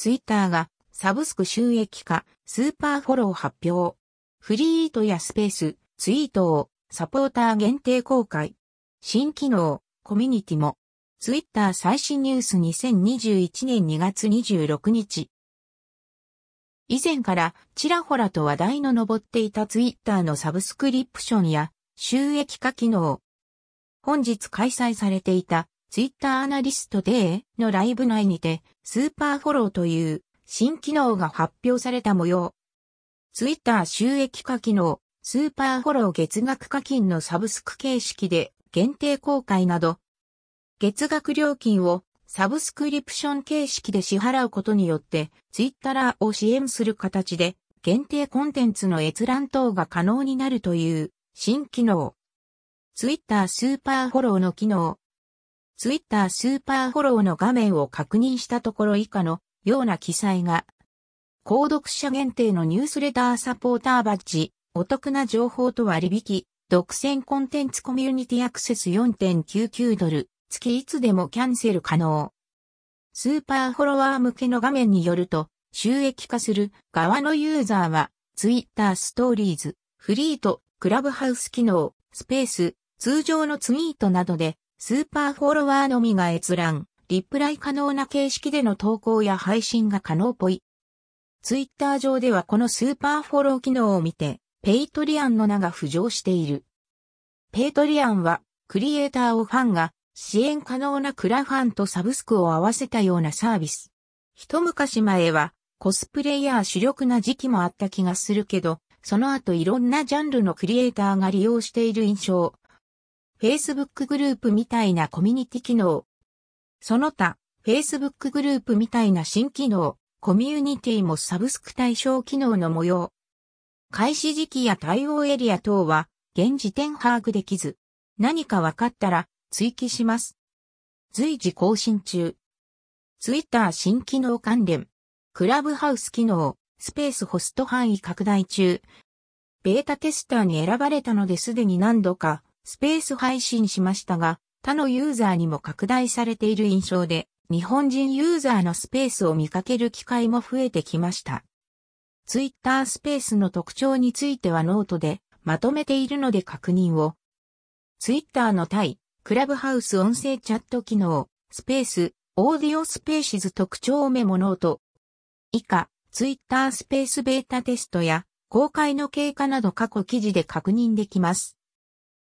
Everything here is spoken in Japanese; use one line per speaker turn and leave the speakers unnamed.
ツイッターがサブスク収益化、スーパーフォロー発表。フリートやスペース、ツイートをサポーター限定公開。新機能、コミュニティも。ツイッター最新ニュース2021年2月26日。以前からちらほらと話題の上っていたツイッターのサブスクリプションや収益化機能。本日開催されていたツイッターアナリストデーのライブ内にてスーパーフォローという新機能が発表された模様。ツイッター収益化機能、スーパーフォロー月額課金のサブスク形式で限定公開など、月額料金をサブスクリプション形式で支払うことによって、ツイッターを支援する形で、限定コンテンツの閲覧等が可能になるという新機能。ツイッタースーパーフォローの機能。ツイッタースーパーフォローの画面を確認したところ以下のような記載が、購読者限定のニュースレターサポーターバッジ、お得な情報と割引、独占コンテンツコミュニティアクセス4.99ドル、月いつでもキャンセル可能。スーパーフォロワー向けの画面によると、収益化する側のユーザーは、ツイッターストーリーズ、フリート、クラブハウス機能、スペース、通常のツイートなどで、スーパーフォロワーのみが閲覧、リプライ可能な形式での投稿や配信が可能っぽい。ツイッター上ではこのスーパーフォロー機能を見て、ペイトリアンの名が浮上している。ペイトリアンは、クリエイターをファンが支援可能なクラファンとサブスクを合わせたようなサービス。一昔前はコスプレイヤー主力な時期もあった気がするけど、その後いろんなジャンルのクリエイターが利用している印象。Facebook グループみたいなコミュニティ機能。その他、Facebook グループみたいな新機能、コミュニティもサブスク対象機能の模様。開始時期や対応エリア等は現時点把握できず、何か分かったら追記します。随時更新中。ツイッター新機能関連。クラブハウス機能、スペースホスト範囲拡大中。ベータテスターに選ばれたのですでに何度かスペース配信しましたが、他のユーザーにも拡大されている印象で、日本人ユーザーのスペースを見かける機会も増えてきました。ツイッタースペースの特徴についてはノートでまとめているので確認を。ツイッターの対クラブハウス音声チャット機能、スペース、 Audio Spaces 特徴メモノート。以下、ツイッタースペースベータテストや公開の経過など過去記事で確認できます。